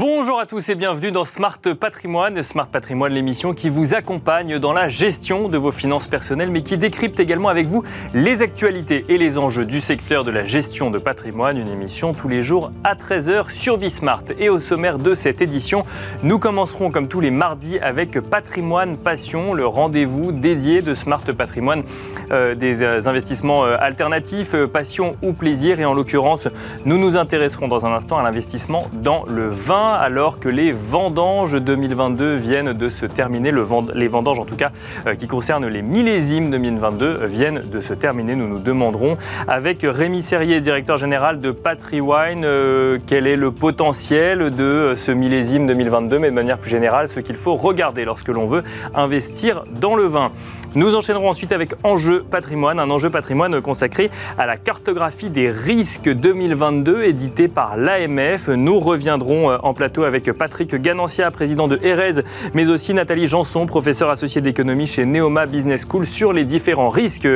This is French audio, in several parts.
Bonjour à tous et bienvenue dans Smart Patrimoine. Smart Patrimoine, l'émission qui vous accompagne dans la gestion de vos finances personnelles, mais qui décrypte également avec vous les actualités et les enjeux du secteur de la gestion de patrimoine. Une émission tous les jours à 13h sur Bismart. Et au sommaire de cette édition, nous commencerons comme tous les mardis avec Patrimoine Passion, le rendez-vous dédié de Smart Patrimoine, euh, des euh, investissements euh, alternatifs, passion ou plaisir. Et en l'occurrence, nous nous intéresserons dans un instant à l'investissement dans le vin alors que les vendanges 2022 viennent de se terminer. Les vendanges, en tout cas, euh, qui concernent les millésimes 2022, euh, viennent de se terminer. Nous nous demanderons avec Rémi Serrier, directeur général de PatriWine, euh, quel est le potentiel de ce millésime 2022, mais de manière plus générale, ce qu'il faut regarder lorsque l'on veut investir dans le vin. Nous enchaînerons ensuite avec Enjeu patrimoine, un enjeu patrimoine consacré à la cartographie des risques 2022 édité par l'AMF. Nous reviendrons euh, plateau avec Patrick Ganancia, président de Erez, mais aussi Nathalie Janson, professeur associé d'économie chez Neoma Business School, sur les différents risques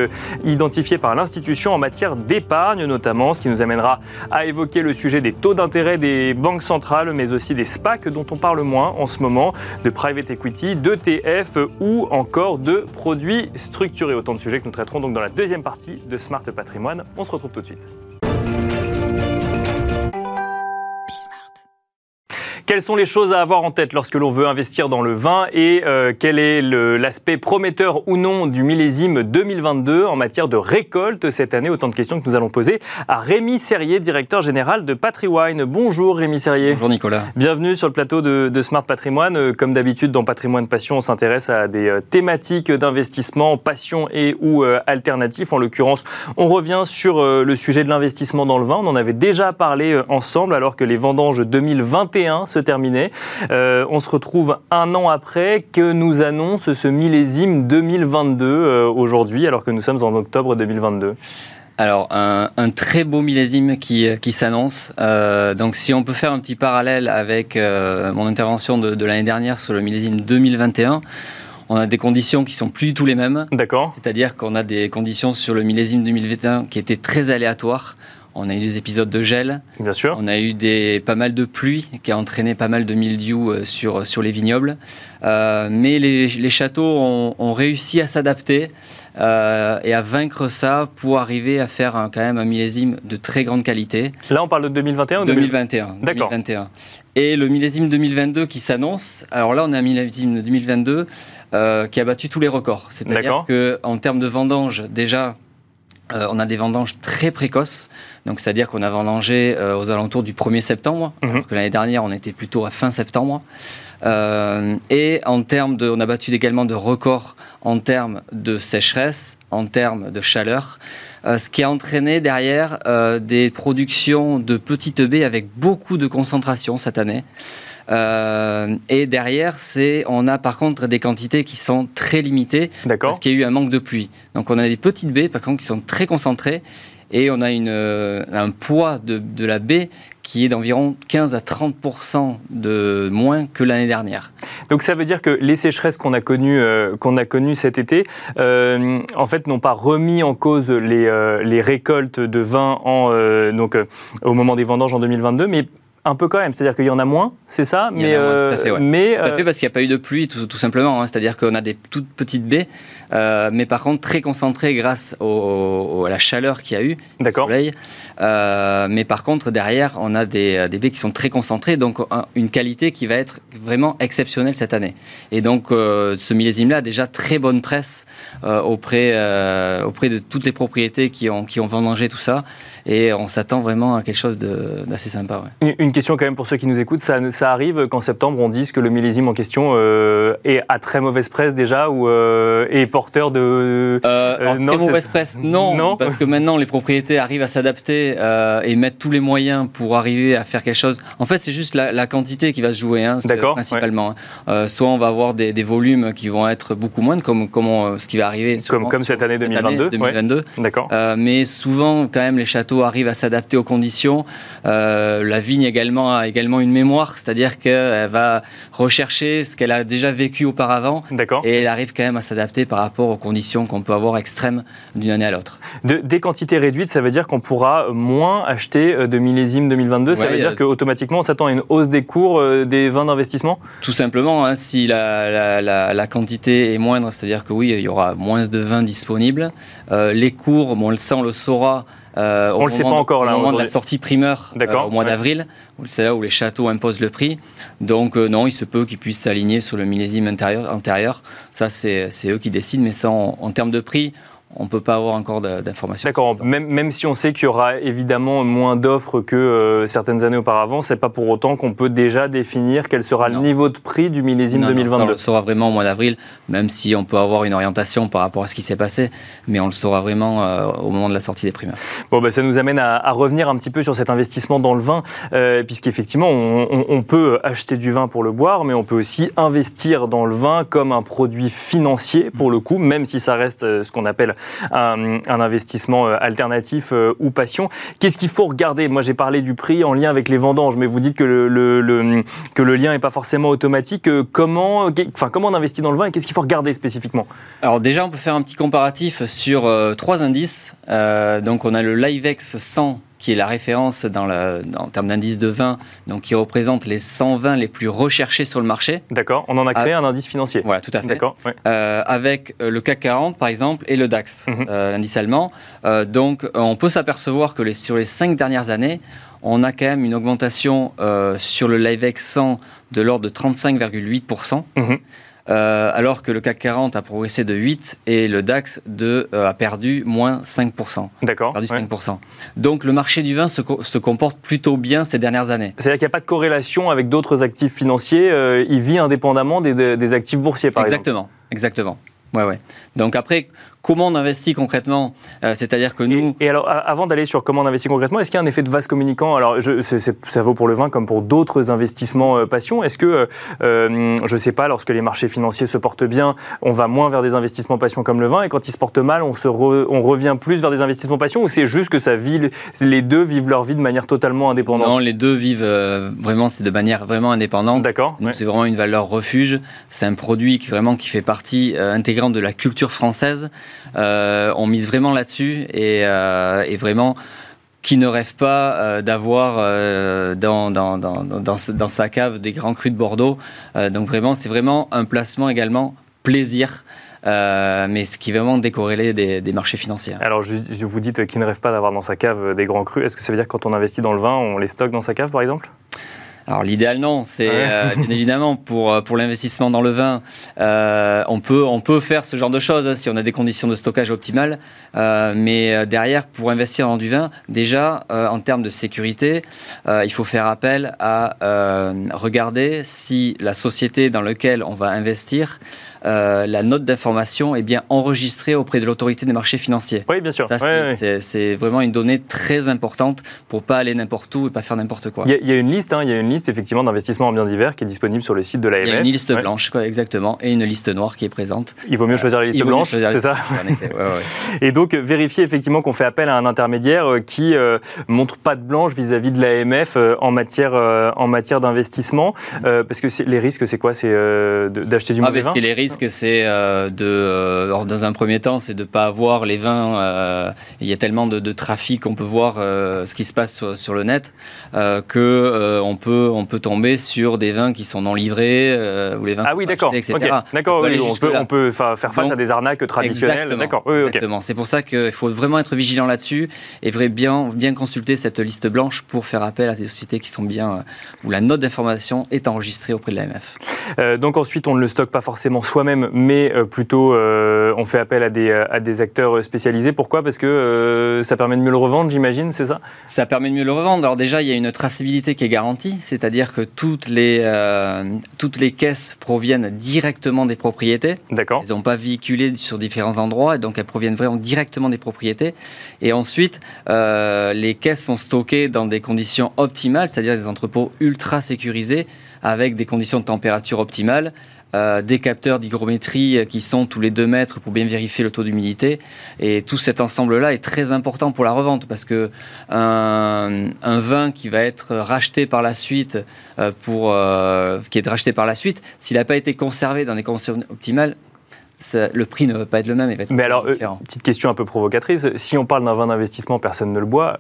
identifiés par l'institution en matière d'épargne notamment, ce qui nous amènera à évoquer le sujet des taux d'intérêt des banques centrales, mais aussi des SPAC dont on parle moins en ce moment, de private equity, d'ETF ou encore de produits structurés. Autant de sujets que nous traiterons donc dans la deuxième partie de Smart Patrimoine. On se retrouve tout de suite. Quelles sont les choses à avoir en tête lorsque l'on veut investir dans le vin et euh, quel est l'aspect prometteur ou non du millésime 2022 en matière de récolte cette année? Autant de questions que nous allons poser à Rémi Serrier, directeur général de PatriWine. Bonjour Rémi Serrier. Bonjour Nicolas. Bienvenue sur le plateau de, de Smart Patrimoine. Euh, Comme d'habitude, dans Patrimoine Passion, on s'intéresse à des euh, thématiques d'investissement, passion et ou euh, alternatifs. En l'occurrence, on revient sur euh, le sujet de l'investissement dans le vin. On en avait déjà parlé ensemble alors que les vendanges 2021 se terminaient. Euh, on se retrouve un an après que nous annonce ce millésime 2022 euh, aujourd'hui alors que nous sommes en octobre 2022. Alors, un, un très beau millésime qui, qui s'annonce. Euh, donc, si on peut faire un petit parallèle avec euh, mon intervention de, de l'année dernière sur le millésime 2021, on a des conditions qui sont plus du tout les mêmes. D'accord C'est-à-dire qu'on a des conditions sur le millésime 2021 qui étaient très aléatoires. On a eu des épisodes de gel, Bien sûr. on a eu des, pas mal de pluie qui a entraîné pas mal de mildiou euh, sur, sur les vignobles. Euh, mais les, les châteaux ont, ont réussi à s'adapter euh, et à vaincre ça pour arriver à faire un- quand même un millésime de très grande qualité. Là, on parle de 2021 ou 2022 2021. D'accord. 2021. Et le millésime 2022 qui s'annonce, alors là on a un millésime de 2022 euh, qui a battu tous les records. C'est-à-dire qu'en termes de vendanges, déjà, on a des vendanges très précoces. Donc c'est-à-dire qu'on a vendangé euh, aux alentours du 1er septembre, Mhm. alors que l'année dernière on était plutôt à fin septembre. Euh, et en termes de, on a battu également de records en termes de sécheresse, en termes de chaleur, euh, ce qui a entraîné derrière euh, des productions de petites baies avec beaucoup de concentration cette année. Euh, et derrière, c'est, on a par contre des quantités qui sont très limitées parce qu'il y a eu un manque de pluie. Donc on a des petites baies par contre qui sont très concentrées et on a euh, un poids de, la baie qui est d'environ 15 à 30 de moins que l'année dernière. Donc ça veut dire que les sécheresses qu'on a connues euh, cet été, euh, en fait, n'ont pas remis en cause les, récoltes de vin au moment des vendanges en 2022, mais un peu quand même. C'est-à-dire qu'il y en a moins, c'est ça moins, tout à fait, ouais. mais Tout à euh, fait parce qu'il n'y a pas eu de pluie tout, tout simplement. hein. C'est-à-dire qu'on a des toutes petites baies, euh, mais par contre très concentrées grâce au- au- à la chaleur qu'il y a eu, le soleil. Euh, mais par contre derrière, on a des, des baies qui sont très concentrées, donc un- une qualité qui va être vraiment exceptionnelle cette année. Et donc euh, ce millésime-là a déjà très bonne presse euh, auprès, euh, auprès de toutes les propriétés qui ont, qui ont vendangé tout ça. Et on s'attend vraiment à quelque chose d'assez sympa. ouais. Une- question quand même pour ceux qui nous écoutent, ça, ça arrive qu'en septembre on dise que le millésime en question euh, est à très mauvaise presse déjà ou euh, est porteur de... Euh, alors, non, très mauvaise presse, non, Non. parce que maintenant les propriétés arrivent à s'adapter et mettent tous les moyens pour arriver à faire quelque chose. En fait, c'est juste la, la quantité qui va se jouer, hein, principalement. hein. Soit on va avoir des, des volumes qui vont être beaucoup moindres, comme, comme on- ce qui va arriver. comme cette année 2022, ouais. 2022. D'accord. Euh, mais souvent, quand même, les châteaux arrivent à s'adapter aux conditions. Euh, la vigne a également une mémoire, c'est-à-dire qu'elle va rechercher ce qu'elle a déjà vécu auparavant. D'accord. Et elle arrive quand même à s'adapter par rapport aux conditions qu'on peut avoir extrêmes d'une année à l'autre. De, des quantités réduites, ça veut dire qu'on pourra moins acheter euh, de millésime 2022 Ça veut y a- dire qu'automatiquement, on s'attend à une hausse des cours euh, des vins d'investissement? Tout simplement, hein, si la, la- la- la quantité est moindre, c'est-à-dire que oui, il y aura moins de vin disponible. Euh, les cours, bon, on le sait, on le saura. euh, au On le sait pas de- encore, là, Au moment de la sortie primeur, euh, au mois ouais. d'avril, c'est là où les châteaux imposent le prix. Donc euh, non, il se peut qu'ils puissent s'aligner sur le millésime antérieur. Ça, c'est eux qui décident, mais ça, en termes de prix, on ne peut pas avoir encore d'informations. D'accord, même, même si on sait qu'il y aura évidemment moins d'offres que euh, certaines années auparavant, c'est pas pour autant qu'on peut déjà définir quel sera Non. le niveau de prix du millésime Non, non, ça, on 2022. le saura vraiment au mois d'avril, même si on peut avoir une orientation par rapport à ce qui s'est passé, mais on le saura vraiment euh, au moment de la sortie des primeurs. Bon, bah, ça nous amène à, à revenir un petit peu sur cet investissement dans le vin, euh, puisqu'effectivement, on, on- on peut acheter du vin pour le boire, mais on peut aussi investir dans le vin comme un produit financier, pour le coup, même si ça reste euh, ce qu'on appelle un, un investissement euh, alternatif euh, ou passion. Qu'est-ce qu'il faut regarder? Moi, j'ai parlé du prix en lien avec les vendanges, mais vous dites que le, lien n'est pas forcément automatique. Euh, Comment, enfin, on investit dans le vin et qu'est-ce qu'il faut regarder spécifiquement? Alors déjà, on peut faire un petit comparatif sur euh, trois indices. Euh, donc on a le Livex 100 qui est la référence dans la- dans- en termes d'indice de vin, donc qui représente les 100 vins les plus recherchés sur le marché. D'accord On en a créé un indice financier. Voilà, tout à fait. D'accord ouais. Euh, avec euh, le CAC 40 par exemple et le DAX, Mhm. euh, l'indice allemand. Euh, donc on peut s'apercevoir que les- sur les cinq dernières années, on a quand même une augmentation sur le Livex 100 de l'ordre de 35,8%. Mhm. Euh, alors que le CAC 40 a progressé de 8 et le DAX de, euh, a perdu moins 5%. D'accord. Perdu ouais. 5%. Donc le marché du vin se, co- se comporte plutôt bien ces dernières années. C'est-à-dire qu'il n'y a pas de corrélation avec d'autres actifs financiers. euh, il vit indépendamment des, des- des actifs boursiers, par exemple. exactement, exactement. Ouais, ouais. Donc après, comment on investit concrètement Euh, C'est-à-dire que nous, Et, et alors, avant d'aller sur comment on investit concrètement, est-ce qu'il y a un effet de vase communicant? Alors, je, ça vaut pour le vin comme pour d'autres investissements euh, passion. Est-ce que, euh, euh, je ne sais pas, lorsque les marchés financiers se portent bien, on va moins vers des investissements passion comme le vin, et quand ils se portent mal, on, se re- on revient plus vers des investissements passion, ou c'est juste que ça vit, les deux vivent leur vie de manière totalement indépendante? Non, les deux vivent vraiment, c'est de manière vraiment indépendante. D'accord. Ouais. c'est vraiment une valeur refuge. C'est un produit qui vraiment qui fait partie intégrante de la culture française. Euh, on mise vraiment là-dessus et, euh, et vraiment qui ne rêve pas euh, d'avoir dans, dans, dans, dans, sa- cave des grands crus de Bordeaux. Donc vraiment, c'est vraiment un placement également plaisir, mais ce qui est vraiment décorrélé des, marchés financiers. Alors, je, vous dites qu'il ne rêve pas d'avoir dans sa cave des grands crus. Est-ce que ça veut dire que quand on investit dans le vin, on les stocke dans sa cave, par exemple? Alors l'idéal non, c'est Ouais. euh, bien évidemment pour, euh, pour l'investissement dans le vin, euh, on, peut, on peut faire ce genre de choses hein, si on a des conditions de stockage optimales, Euh, mais euh, derrière pour investir dans du vin, déjà euh, en termes de sécurité, euh, il faut faire appel à euh, regarder si la société dans laquelle on va investir, euh, la note d'information est bien enregistrée auprès de l'autorité des marchés financiers. Oui, bien sûr. Ça, Ouais, c'est- ouais. c'est c'est vraiment une donnée très importante pour pas aller n'importe où et pas faire n'importe quoi. Il y, a, il y a une liste, hein, il y a une liste effectivement d'investissements en biens divers qui est disponible sur le site de l'AMF. Il y a une liste Ouais. blanche, quoi, exactement, et une liste noire qui est présente. Il vaut mieux choisir la liste mieux blanche, c'est ça. Et donc euh, vérifier effectivement qu'on fait appel à un intermédiaire euh, qui euh, montre pas de blanche vis-à-vis de l'AMF euh, en matière euh, en matière d'investissement, Euh, parce que c'est- les risques c'est quoi? C'est euh, d'acheter du Ah, mauvais parce vin que les risques, c'est euh, de, euh, alors, dans un premier temps, c'est de ne pas avoir les vins. euh, il y a tellement de, de trafic, on peut voir ce qui se passe sur, sur le net, que on peut on peut tomber sur des vins qui sont non livrés ou les vins Ah qu'on oui, d'accord. etc. D'accord. On peut oui, on peut on peut fa- faire face Donc, à des arnaques traditionnelles. Exactement. D'accord. Oui, ok. Exactement. C'est pour ça qu'il faut vraiment être vigilant là-dessus et vrai bien, bien consulter cette liste blanche pour faire appel à des sociétés qui sont bien, où la note d'information est enregistrée auprès de l'AMF. Donc ensuite, on ne le stocke pas forcément soi-même, mais euh, plutôt euh, on fait appel à des, à des acteurs spécialisés. Pourquoi? Parce que euh, ça permet de mieux le revendre, j'imagine, c'est ça? Ça permet de mieux le revendre. Alors déjà, il y a une traçabilité qui est garantie, c'est-à-dire que toutes les, toutes les caisses proviennent directement des propriétés. D'accord. Elles n'ont pas véhiculé sur différents endroits, et donc elles proviennent vraiment directement des propriétés. Et ensuite, les caisses sont stockées dans des conditions optimales, c'est-à-dire des entrepôts ultra sécurisés, avec des conditions de température optimales, euh, des capteurs d'hygrométrie qui sont tous les 2 mètres pour bien vérifier le taux d'humidité. Et tout cet ensemble-là est très important pour la revente parce que un, vin qui va être racheté par la suite, euh, pour, euh, racheté par la suite, s'il n'a pas été conservé dans des conditions optimales, le prix ne va pas être le même. Il va être Mais alors, petite question un peu provocatrice. Si on parle d'un vin d'investissement, personne ne le boit.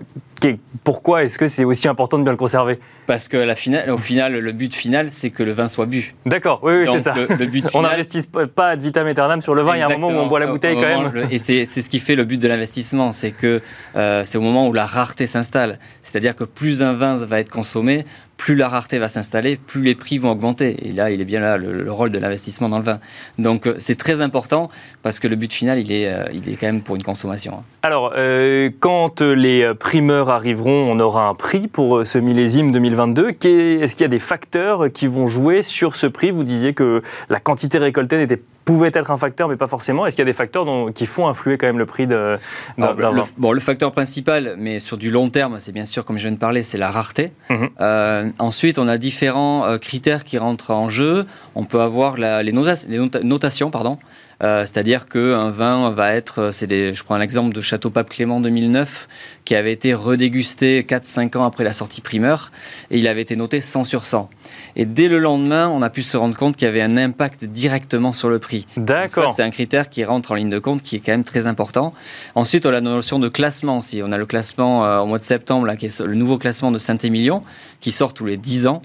Pourquoi est-ce que c'est aussi important de bien le conserver? Parce que la finale, au final, le but final, c'est que le vin soit bu. D'accord, oui, oui c'est ça. Le, but on n'investit pas ad vitam aeternam sur le vin. Il y a un moment où on boit la bouteille quand même. et c'est ce qui fait le but de l'investissement, c'est que euh, c'est au moment où la rareté s'installe. C'est-à-dire que plus un vin va être consommé, plus la rareté va s'installer, plus les prix vont augmenter. Et là, il est bien là le, rôle de l'investissement dans le vin. Donc euh, c'est très important parce que le but final, il est, euh, il est quand même pour une consommation. Hein. Alors, euh, quand les primeurs arriveront, on aura un prix pour ce millésime 2022. Est-ce qu'il y a des facteurs qui vont jouer sur ce prix? Vous disiez que la quantité récoltée pouvait être un facteur, mais pas forcément. Est-ce qu'il y a des facteurs qui font influer quand même le prix d'un vin? Bon, le facteur principal, mais sur du long terme, c'est bien sûr, comme je viens de parler, c'est la rareté. Mhm. Euh, ensuite, on a différents euh, critères qui rentrent en jeu. On peut avoir les, notations, pardon. Euh, c'est-à-dire qu'un vin va être, je prends l'exemple de Château Pape Clément 2009, qui avait été redégusté 4-5 ans après la sortie primeur, et il avait été noté 100 sur 100. Et dès le lendemain, on a pu se rendre compte qu'il y avait un impact directement sur le prix. D'accord. C'est un critère qui rentre en ligne de compte, qui est quand même très important. Ensuite, on a la notion de classement aussi. On a le classement euh, au mois de septembre, là, qui est le nouveau classement de Saint-Émilion, qui sort tous les 10 ans.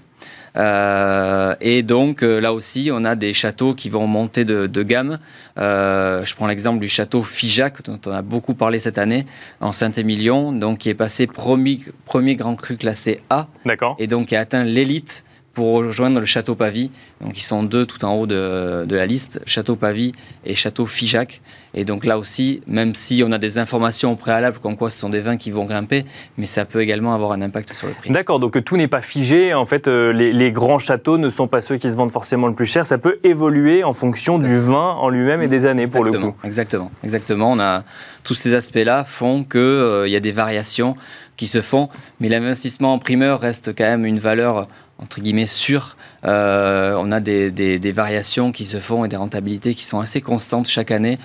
Euh, et donc euh, là aussi, on a des châteaux qui vont monter de, gamme. je prends l'exemple du château Figeac, dont on a beaucoup parlé cette année, en Saint-Émilion, donc qui est passé premier, premier grand cru classé A. D'accord. Et donc qui a atteint l'élite pour rejoindre le château Pavie. Donc ils sont deux tout en haut de, la liste, château Pavie et château Figeac. Et donc là aussi, même si on a des informations préalables comme quoi ce sont des vins qui vont grimper, mais ça peut également avoir un impact sur le prix. D'accord, donc tout n'est pas figé. En fait, euh, les, grands châteaux ne sont pas ceux qui se vendent forcément le plus cher. Ça peut évoluer en fonction du vin en lui-même et des années pour le coup. Exactement, exactement. On a tous ces aspects-là font qu'il euh, y a des variations qui se font, mais l'investissement en primeur reste quand même une valeur entre guillemets sûre. Euh, on a des, variations qui se font et des rentabilités qui sont assez constantes chaque année.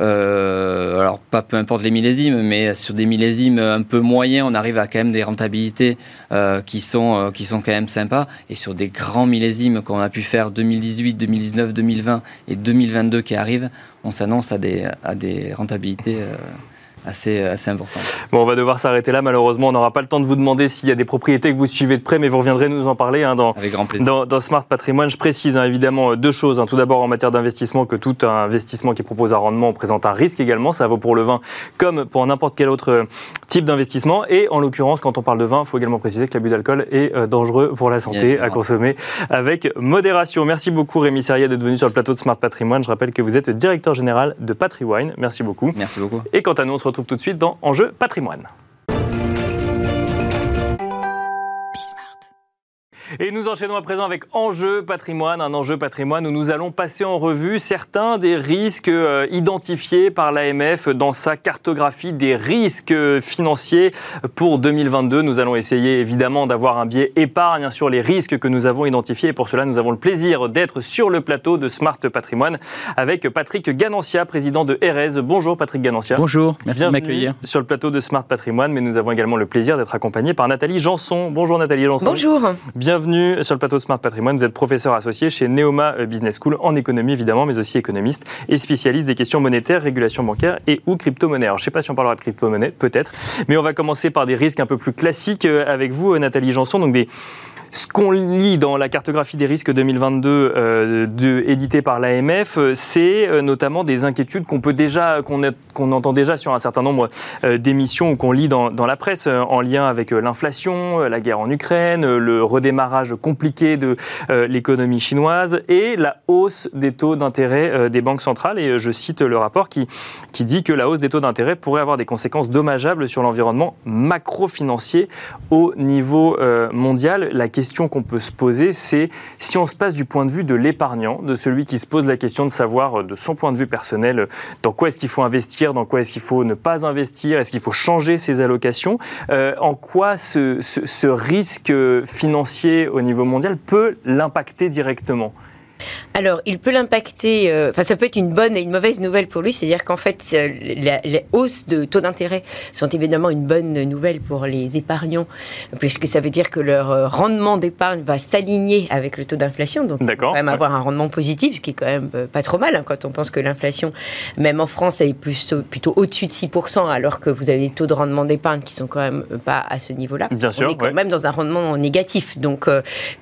Euh, alors pas peu importe les millésimes, mais sur des millésimes un peu moyens, on arrive à quand même des rentabilités euh, qui, sont, qui sont quand même sympas. Et sur des grands millésimes qu'on a pu faire 2018, 2019, 2020 et 2022 qui arrivent, on s'annonce à des rentabilités assez, assez important. Bon, on va devoir s'arrêter là. Malheureusement, on n'aura pas le temps de vous demander s'il y a des propriétés que vous suivez de près, mais vous reviendrez nous en parler hein, dans, Avec grand plaisir. Dans, Smart Patrimoine. Je précise hein, évidemment deux choses. Hein. Tout d'abord, en matière d'investissement, que tout investissement qui propose un rendement présente un risque également. Ça vaut pour le vin comme pour n'importe quel autre euh, type d'investissement. Et en l'occurrence, quand on parle de vin, il faut également préciser que l'abus d'alcool est euh, dangereux pour la santé à consommer avec modération. Merci beaucoup Rémi Serrier d'être venu sur le plateau de Smart Patrimoine. Je rappelle que vous êtes directeur général de Patriwine. Merci beaucoup. Merci beaucoup. Et quant à nous, on se retrouve tout de suite dans Enjeu patrimoine. Et nous enchaînons à présent avec Enjeu patrimoine, un enjeu patrimoine où nous allons passer en revue certains des risques euh, identifiés par l'AMF dans sa cartographie des risques financiers pour 2022. Nous allons essayer évidemment d'avoir un biais épargne sur les risques que nous avons identifiés. Et pour cela, nous avons le plaisir d'être sur le plateau de Smart Patrimoine avec Patrick Ganancia, président de RS. Bonjour Patrick Ganancia. Bonjour, merci de m'accueillir. Sur le plateau de Smart Patrimoine, mais nous avons également le plaisir d'être accompagné par Nathalie Janson. Bonjour Nathalie Janson. Bonjour. Bienvenue bienvenue sur le plateau Smart Patrimoine. Vous êtes professeur associé chez Neoma Business School en économie évidemment, mais aussi économiste et spécialiste des questions monétaires, régulation bancaire et ou crypto-monnaie. Alors je ne sais pas si on parlera de crypto-monnaie, peut-être, mais on va commencer par des risques un peu plus classiques euh, avec vous, Nathalie Janson. Donc des ce qu'on lit dans la cartographie des risques 2022 euh, éditée par l'AMF, c'est euh, notamment des inquiétudes qu'on peut déjà, qu'on entend déjà sur un certain nombre euh, d'émissions ou qu'on lit dans, la presse en lien avec l'inflation, la guerre en Ukraine, le redémarrage compliqué de l'économie chinoise et la hausse des taux d'intérêt des banques centrales. Et je cite le rapport qui, qui dit que la hausse des taux d'intérêt pourrait avoir des conséquences dommageables sur l'environnement macro-financier au niveau mondial. Question qu'on peut se poser, c'est si on se passe du point de vue de l'épargnant, de celui qui se pose la question de savoir euh, de son point de vue personnel euh, dans quoi est-ce qu'il faut investir, dans quoi est-ce qu'il faut ne pas investir, est-ce qu'il faut changer ses allocations, euh, en quoi ce, risque financier au niveau mondial peut l'impacter directement? Alors, il peut l'impacter, euh, enfin, ça peut être une bonne et une mauvaise nouvelle pour lui, c'est-à-dire qu'en fait, euh, les hausses de taux d'intérêt sont évidemment une bonne nouvelle pour les épargnants, puisque ça veut dire que leur euh, rendement d'épargne va s'aligner avec le taux d'inflation, donc quand même avoir un rendement positif, ce qui est quand même pas trop mal, hein, quand on pense que l'inflation, même en France, elle est plus, plutôt au-dessus de 6%, alors que vous avez des taux de rendement d'épargne qui sont quand même pas à ce niveau-là. Bien on sûr. est quand même dans un rendement négatif, donc,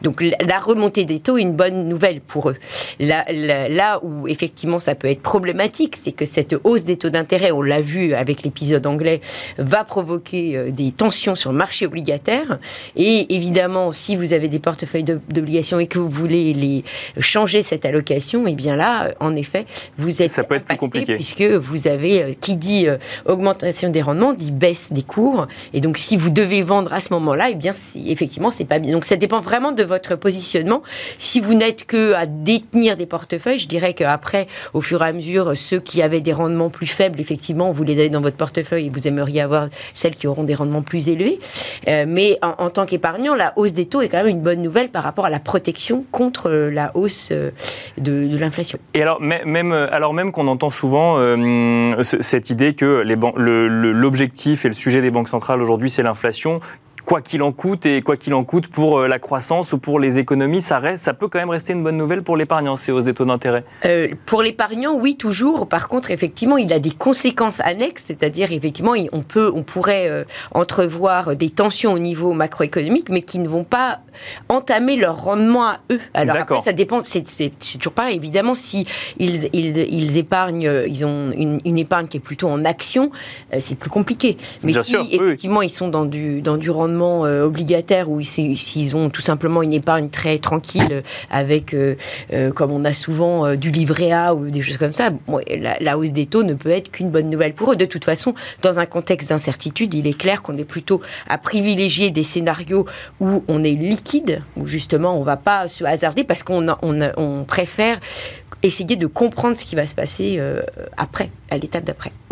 donc la remontée des taux est une bonne nouvelle pour eux. Là, là, où effectivement ça peut être problématique, c'est que cette hausse des taux d'intérêt, on l'a vu avec l'épisode anglais, va provoquer euh, des tensions sur le marché obligataire. Et évidemment, si vous avez des portefeuilles d'obligations et que vous voulez les changer cette allocation, et eh bien là, en effet, vous êtes ça peut être plus compliqué puisque vous avez euh, qui dit euh, augmentation des rendements dit baisse des cours. Et donc, si vous devez vendre à ce moment-là, et eh bien effectivement, c'est pas bien. Donc, ça dépend vraiment de votre positionnement. Si vous n'êtes que à détenir des portefeuilles. Je dirais qu'après, au fur et à mesure, ceux qui avaient des rendements plus faibles, effectivement, vous les avez dans votre portefeuille et vous aimeriez avoir celles qui auront des rendements plus élevés. Euh, mais en, tant qu'épargnant, la hausse des taux est quand même une bonne nouvelle par rapport à la protection contre euh, la hausse euh, de, l'inflation. Et alors même, alors même qu'on entend souvent cette idée que l'objectif et le sujet des banques centrales aujourd'hui, c'est l'inflation, quoi qu'il en coûte et quoi qu'il en coûte pour euh, la croissance ou pour les économies, ça reste, ça peut quand même rester une bonne nouvelle pour l'épargnant, c'est aux taux d'intérêt. Euh, pour l'épargnant, oui, toujours. Par contre, effectivement, il a des conséquences annexes, c'est-à-dire effectivement, on peut, on pourrait euh, entrevoir des tensions au niveau macroéconomique, mais qui ne vont pas entamer leur rendement à eux. Alors après, ça dépend. C'est toujours pareil. Évidemment, si ils, ils, épargnent, ils ont une, épargne qui est plutôt en action, c'est plus compliqué. Mais si effectivement ils sont dans du dans du rendement euh, obligataire ou s'ils ont tout simplement une épargne très tranquille avec, euh, euh, comme on a souvent, du livret A ou des choses comme ça, la, hausse des taux ne peut être qu'une bonne nouvelle pour eux. De toute façon, dans un contexte d'incertitude, il est clair qu'on est plutôt à privilégier des scénarios où on est liquide, où justement on ne va pas se hasarder parce qu'on on préfère essayer de comprendre ce qui va se passer euh, après,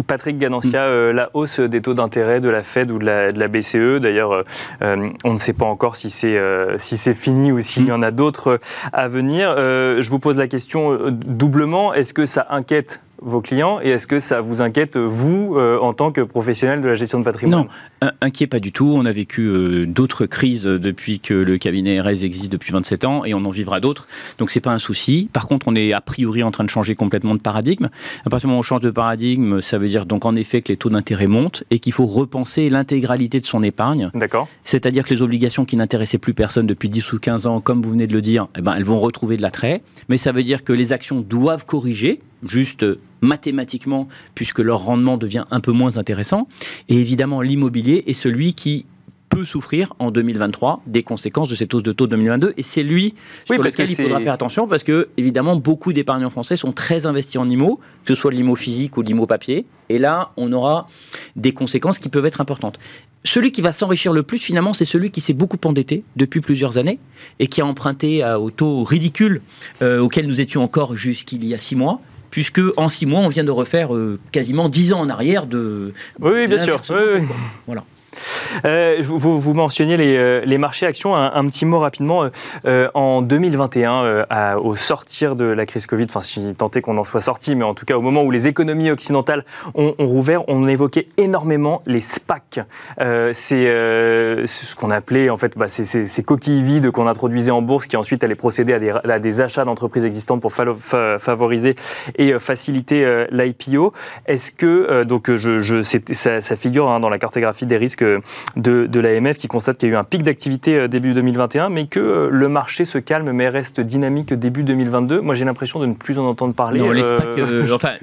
Patrick Ganancia, euh, la hausse des taux d'intérêt de la Fed ou de la, BCE, d'ailleurs, euh, on ne sait pas encore si c'est si c'est fini ou s'il y en a d'autres à venir. je vous pose la question doublement. Est-ce que ça inquiète vos clients et est-ce que ça vous inquiète, vous, euh, en tant que professionnel de la gestion de patrimoine? Non, inquiet pas du tout. On a vécu euh, d'autres crises depuis que le cabinet RS existe depuis 27 ans et on en vivra d'autres. Donc c'est pas un souci. Par contre, on est a priori en train de changer complètement de paradigme. À partir du moment où on change de paradigme, ça veut dire donc en effet que les taux d'intérêt montent et qu'il faut repenser l'intégralité de son épargne. D'accord. C'est-à-dire que les obligations qui n'intéressaient plus personne depuis 10 ou 15 ans, comme vous venez de le dire, eh ben, elles vont retrouver de l'attrait. Mais ça veut dire que les actions doivent corriger juste mathématiquement, puisque leur rendement devient un peu moins intéressant. Et évidemment, l'immobilier est celui qui peut souffrir en 2023 des conséquences de cette hausse de taux de 2022 et c'est lui sur lequel il faudra faire attention parce que évidemment beaucoup d'épargnants français sont très investis en IMO, que ce soit l'IMO physique ou l'IMO papier et là on aura des conséquences qui peuvent être importantes. Celui qui va s'enrichir le plus finalement c'est celui qui s'est beaucoup endetté depuis plusieurs années et qui a emprunté au taux ridicule euh, auquel nous étions encore jusqu'il y a six mois puisque en six mois, on vient de refaire euh, quasiment dix ans en arrière de. Oui, bien sûr. Voilà. Euh, vous, vous, mentionniez les, euh, marchés actions. Un, petit mot rapidement. Euh, en 2021, au sortir de la crise Covid, enfin, si tant est qu'on en soit sorti, mais en tout cas au moment où les économies occidentales ont, rouvert, on évoquait énormément les SPAC. c'est ce qu'on appelait en fait bah, ces, coquilles vides qu'on introduisait en bourse qui ensuite allaient procéder à des, achats d'entreprises existantes pour favoriser et faciliter l'IPO. Est-ce que, donc je, ça, figure hein, dans la cartographie des risques de, l'AMF qui constate qu'il y a eu un pic d'activité euh, début 2021, mais que euh, le marché se calme mais reste dynamique début 2022. Moi, j'ai l'impression de ne plus en entendre parler. Non, les euh, enfin,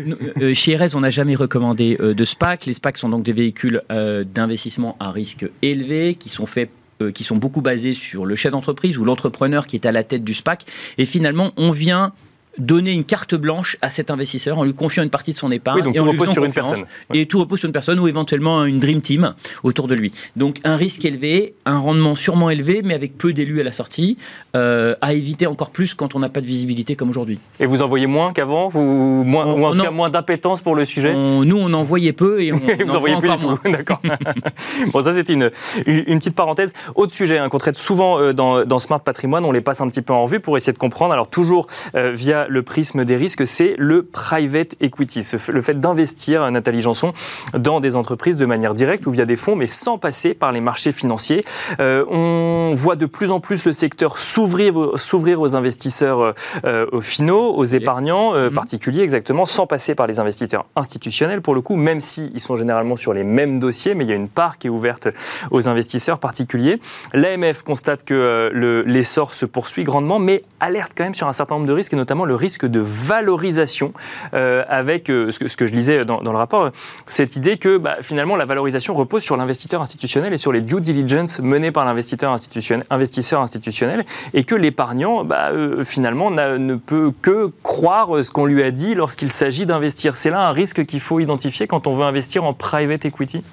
chez RS, on n'a jamais recommandé de SPAC. Les SPAC sont donc des véhicules d'investissement à risque élevé qui sont faits qui sont beaucoup basés sur le chef d'entreprise ou l'entrepreneur qui est à la tête du SPAC. Et finalement, on vient donner une carte blanche à cet investisseur en lui confiant une partie de son épargne. Oui, donc et tout repose sur une personne. Et tout repose sur une personne ou éventuellement une dream team autour de lui. Donc un risque élevé, un rendement sûrement élevé, mais avec peu d'élus à la sortie, euh, à éviter encore plus quand on n'a pas de visibilité comme aujourd'hui. Et vous en voyez moins qu'avant vous, moins, On- Ou en tout cas moins d'appétence pour le sujet On- nous, on en voyait peu et on Et vous en en voyez voit plus du tout. D'accord. bon, ça, c'était une, une, une petite parenthèse. Autre sujet hein, qu'on traite souvent euh, dans, dans Smart Patrimoine, on les passe un petit peu en revue pour essayer de comprendre. Alors, toujours euh, via le prisme des risques, c'est le private equity. Le fait d'investir, Nathalie Janson, dans des entreprises de manière directe ou via des fonds, mais sans passer par les marchés financiers. Euh, on voit de plus en plus le secteur s'ouvrir aux- s'ouvrir aux investisseurs euh, aux finaux, aux épargnants euh, Mhm. particuliers, exactement, sans passer par les investisseurs institutionnels, pour le coup, même s'ils sont généralement sur les mêmes dossiers, mais il y a une part qui est ouverte aux investisseurs particuliers. L'AMF constate que le- l'essor se poursuit grandement, mais alerte quand même sur un certain nombre de risques, et notamment le risque de valorisation, euh, avec euh, ce, que, je lisais dans, le rapport, euh, cette idée que bah, finalement la valorisation repose sur l'investisseur institutionnel et sur les due diligence menées par l'investisseur institutionnel, investisseur institutionnel, et que l'épargnant, bah, finalement, n'a- ne peut que croire ce qu'on lui a dit lorsqu'il s'agit d'investir. C'est là un risque qu'il faut identifier quand on veut investir en private equity?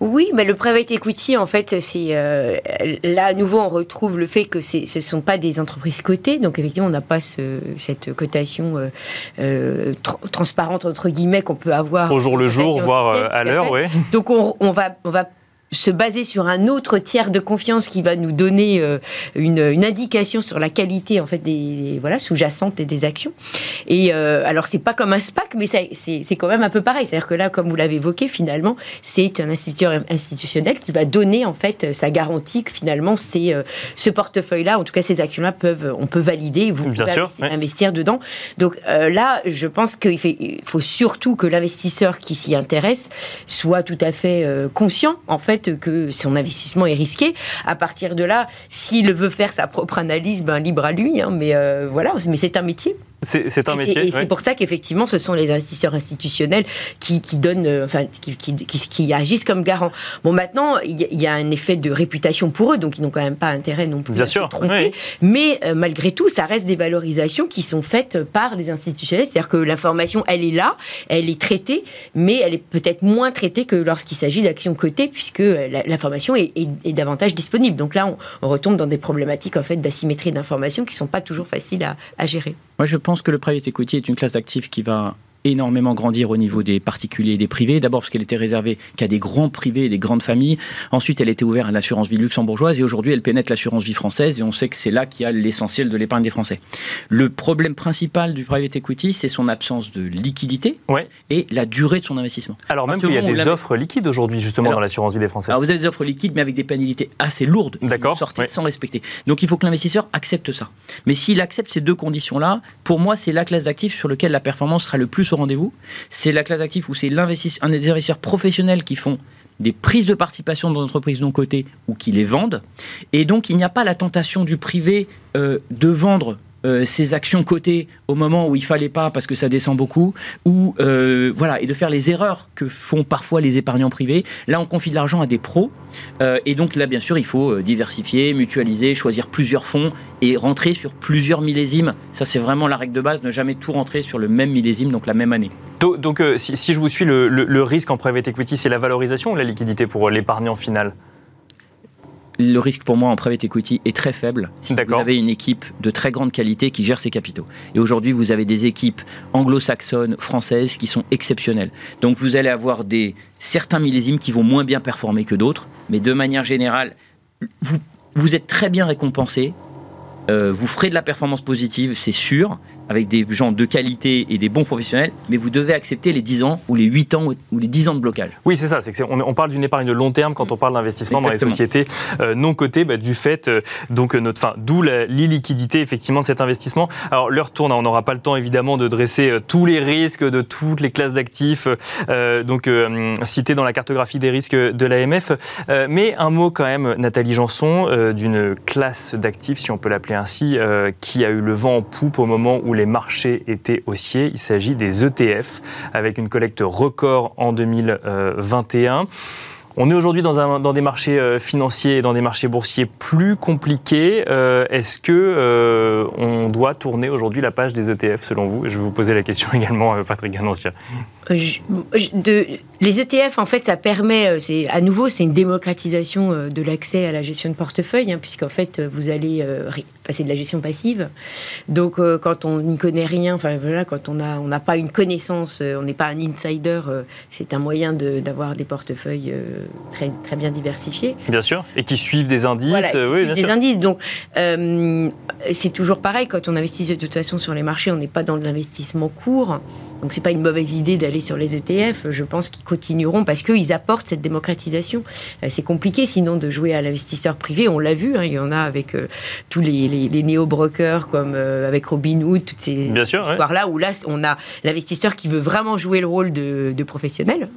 Oui, mais le private equity, en fait, c'est euh, là à nouveau on retrouve le fait que c'est- ce ne sont pas des entreprises cotées, donc effectivement on n'a pas ce- cette cotation euh, euh, tr- transparente entre guillemets qu'on peut avoir Au jour le jour, voire à l'heure, oui. Donc on, on va on va se baser sur un autre tiers de confiance qui va nous donner euh, une, une indication sur la qualité en fait des voilà sous-jacente des actions. Et euh, alors c'est pas comme un SPAC, mais c'est quand même un peu pareil. C'est-à-dire que là, comme vous l'avez évoqué, finalement, c'est un instituteur institutionnel qui va donner en fait sa garantie que finalement c'est euh, ce portefeuille-là, en tout cas ces actions-là peuvent on peut valider, vous Bien pouvez sûr, investir, ouais. investir dedans. Donc euh, là, je pense qu'il faut surtout que l'investisseur qui s'y intéresse soit tout à fait euh, conscient en fait que son investissement est risqué. À partir de là, s'il veut faire sa propre analyse, ben libre à lui. hein, mais euh, voilà, mais c'est un métier. C'est c'est un Et métier. Et c'est ouais. pour ça qu'effectivement, ce sont les investisseurs institutionnels qui, qui donnent, euh, enfin, qui, qui- qui- qui agissent comme garants. Bon, maintenant, il y, a- un effet de réputation pour eux, donc ils n'ont quand même pas intérêt non plus Bien à sûr, se tromper. Mais euh, malgré tout, ça reste des valorisations qui sont faites par des institutionnels. C'est-à-dire que l'information, elle est là, elle est traitée, mais elle est peut-être moins traitée que lorsqu'il s'agit d'actions cotées, puisque euh, l'information est, est- est davantage disponible. Donc là, on, on retombe dans des problématiques en fait d'asymétrie d'information qui sont pas toujours faciles à- à gérer. Moi, je pense que le private equity est une classe d'actifs qui va énormément grandir au niveau des particuliers et des privés. D'abord parce qu'elle était réservée qu'à des grands privés et des grandes familles. Ensuite, elle était ouverte à l'assurance vie luxembourgeoise et aujourd'hui, elle pénètre l'assurance vie française et on sait que c'est là qu'il y a l'essentiel de l'épargne des Français. Le problème principal du private equity, c'est son absence de liquidité Ouais. et la durée de son investissement. Alors même qu'il y a des offres liquides aujourd'hui, justement, Alors- dans l'assurance vie des Français. Alors vous avez des offres liquides, mais avec des pénalités assez lourdes. si D'accord, sortez ouais. sans respecter. Donc il faut que l'investisseur accepte ça. Mais s'il accepte ces deux conditions-là, pour moi, c'est la classe d'actifs sur laquelle la performance sera le plus rendez-vous. C'est la classe d'actifs où c'est un des investisseurs professionnels qui font des prises de participation dans des entreprises non cotées ou qui les vendent. Et donc, il n'y a pas la tentation du privé euh, de vendre euh, ses actions cotées au moment où il fallait pas parce que ça descend beaucoup, ou euh, voilà, et de faire les erreurs que font parfois les épargnants privés. Là, on confie de l'argent à des pros, euh, et donc là, bien sûr, il faut euh, diversifier, mutualiser, choisir plusieurs fonds et rentrer sur plusieurs millésimes. Ça, c'est vraiment la règle de base, ne jamais tout rentrer sur le même millésime, donc la même année. Donc, si, si je vous suis, le, le- le risque en private equity, c'est la valorisation ou la liquidité pour l'épargnant final? Le risque pour moi en private equity est très faible si vous avez une équipe de très grande qualité qui gère ses capitaux. Et aujourd'hui, vous avez des équipes anglo-saxonnes, françaises qui sont exceptionnelles. Donc vous allez avoir des certains millésimes qui vont moins bien performer que d'autres, mais de manière générale, vous, vous êtes très bien récompensé. Euh, vous ferez de la performance positive, c'est sûr, avec des gens de qualité et des bons professionnels, mais vous devez accepter les 10 ans ou les 8 ans ou- les 10 ans de blocage. Oui, c'est ça. C'est on, on parle d'une épargne de long terme quand on parle d'investissement dans les sociétés euh, non cotées, bah, du fait euh, donc euh, notre, fin, d'où l'illiquidité effectivement de cet investissement. Alors l'heure tourne, hein, on n'aura pas le temps évidemment de dresser euh, tous les risques de toutes les classes d'actifs, donc cités dans la cartographie des risques de l'AMF. Mais un mot quand même, Nathalie Janson, d'une classe d'actifs, si on peut l'appeler ainsi, qui a eu le vent en poupe au moment où les marchés étaient haussiers. Il s'agit des ETF, avec une collecte record en 2021. On est aujourd'hui dans, des marchés euh, financiers et dans des marchés boursiers plus compliqués. Euh, est-ce que euh, on doit tourner aujourd'hui la page des ETF selon vous? Je vais vous poser la question également, Patrick Ganancia. De, les ETF, en fait, ça permet, euh, c'est à nouveau, c'est une démocratisation euh, de l'accès à la gestion de portefeuille, hein, puisqu'en fait, euh, vous allez passer de la gestion passive. Donc, quand on n'y connaît rien, enfin voilà, quand on n'a on n'a pas une connaissance, on n'est pas un insider, c'est un moyen d'avoir des portefeuilles très, très bien diversifiés. Bien sûr, et qui suivent des indices. oui, bien des indices. Donc, c'est toujours pareil, quand on investit de toute façon sur les marchés, on n'est pas dans de l'investissement court. Donc, c'est pas une mauvaise idée d'aller sur les ETF. Je pense qu'ils continueront parce qu'ils apportent cette démocratisation. Euh, c'est compliqué sinon de jouer à l'investisseur privé. On l'a vu, hein, il y en a avec euh, tous les, les, néo-brokers comme euh, avec Robinhood, toutes ces histoires-là où là on a l'investisseur qui veut vraiment jouer le rôle de, professionnel.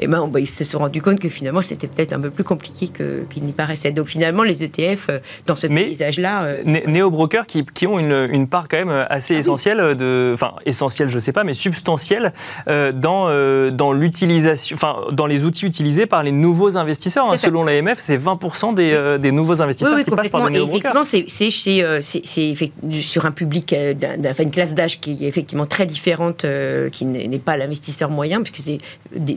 Et ben, ils se sont rendus compte que finalement c'était peut-être un peu plus compliqué qu'il n'y paraissait. Donc finalement les ETF dans ce paysage-là. Néo-brokers qui, qui, ont une, une, part quand même assez ah essentielle de, enfin essentielle je sais pas, mais substantielle dans dans l'utilisation enfin, dans les outils utilisés par les nouveaux investisseurs. Hein. selon l'AMF, c'est 20% des, euh, des, nouveaux investisseurs qui passent par des Effectivement, c'est euh, sur un public, euh, une classe d'âge qui est effectivement très différente, qui n'est pas l'investisseur moyen, puisque c'est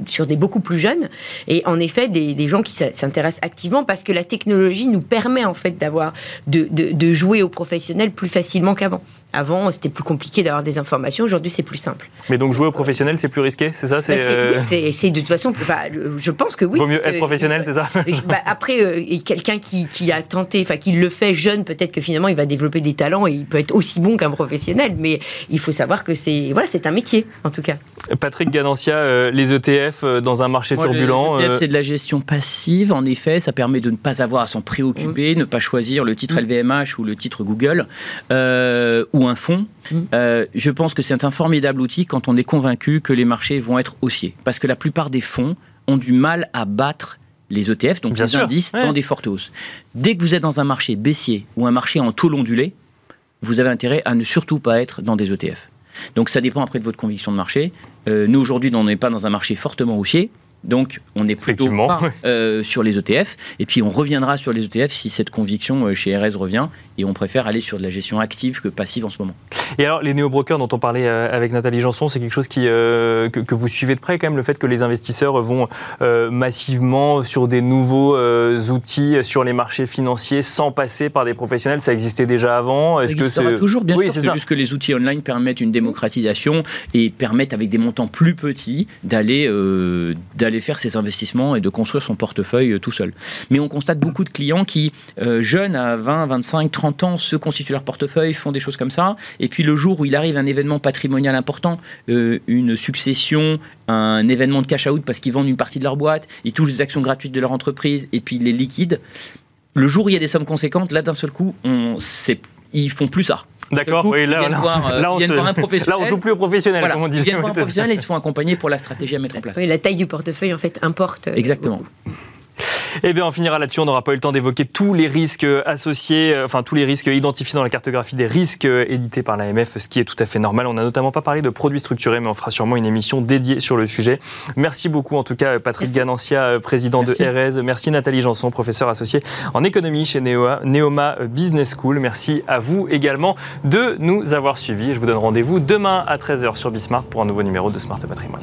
sur des beaucoup plus jeunes. Et en effet, des, des gens qui s'intéressent activement parce que la technologie nous permet en fait d'avoir de, de, de jouer aux professionnels plus facilement qu'avant. Avant, c'était plus compliqué d'avoir des informations. Aujourd'hui, c'est plus simple. Mais donc jouer au professionnel, c'est plus risqué, c'est ça? Bah, C'est de toute façon, je pense que oui. Vaut mieux être professionnel, c'est ça? bah, Après, euh, quelqu'un qui, a tenté, enfin qui le fait jeune, peut-être que finalement, il va développer des talents et il peut être aussi bon qu'un professionnel. Mais il faut savoir que c'est voilà, c'est un métier, en tout cas. Patrick Ganancia, euh, les ETF euh, dans un marché turbulent. Les ETF, c'est de la gestion passive. En effet, ça permet de ne pas avoir à s'en préoccuper, mm. ne pas choisir le titre LVMH mm. ou le titre Google ou un fonds, mm. euh, je pense que c'est un formidable outil quand on est convaincu que les marchés vont être haussiers. Parce que la plupart des fonds ont du mal à battre les ETF, donc les indices, dans des fortes hausses. Dès que vous êtes dans un marché baissier ou un marché en taux ondulé, vous avez intérêt à ne surtout pas être dans des ETF. Donc ça dépend après de votre conviction de marché. Euh, nous aujourd'hui, on n'est pas dans un marché fortement haussier. Donc, on est plutôt pas, euh, sur les ETF. Et puis, on reviendra sur les ETF si cette conviction euh, chez RS revient. Et on préfère aller sur de la gestion active que passive en ce moment. Et alors, les néo-brokers dont on parlait euh, avec Nathalie Janson, c'est quelque chose qui, que, vous suivez de près quand même, le fait que les investisseurs vont massivement sur des nouveaux outils sur les marchés financiers sans passer par des professionnels. Ça existait déjà avant. Est-ce que c'est toujours bien sûr. C'est juste que les outils online permettent une démocratisation et permettent avec des montants plus petits d'aller d'aller faire ses investissements et de construire son portefeuille euh, tout seul. Mais on constate beaucoup de clients qui, euh, jeunes à 20, 25, 30 ans, se constituent leur portefeuille, font des choses comme ça. Et puis le jour où il arrive un événement patrimonial important, euh, une succession, un événement de cash out parce qu'ils vendent une partie de leur boîte, ils touchent des actions gratuites de leur entreprise et puis ils les liquident. Le jour où il y a des sommes conséquentes, là d'un seul coup, on, ils font plus ça. D'accord, oui, là, là, on là, on joue plus au professionnel, comme on disait. Ils viennent voir un professionnel et ils se font accompagner pour la stratégie à mettre en place. Oui, la taille du portefeuille, en fait, importe. Euh, Exactement. Eh bien, on finira là-dessus. On n'aura pas eu le temps d'évoquer tous les risques associés, euh, enfin tous les risques identifiés dans la cartographie des risques euh, édités par l'AMF, ce qui est tout à fait normal. On n'a notamment pas parlé de produits structurés, mais on fera sûrement une émission dédiée sur le sujet. Merci beaucoup, en tout cas, Patrick Ganancia, euh, président de RS. Merci Nathalie Janson, professeur associé en économie chez Neoma Business School. Merci à vous également de nous avoir suivis. Je vous donne rendez-vous demain à 13h sur Bismart pour un nouveau numéro de Smart Patrimoine.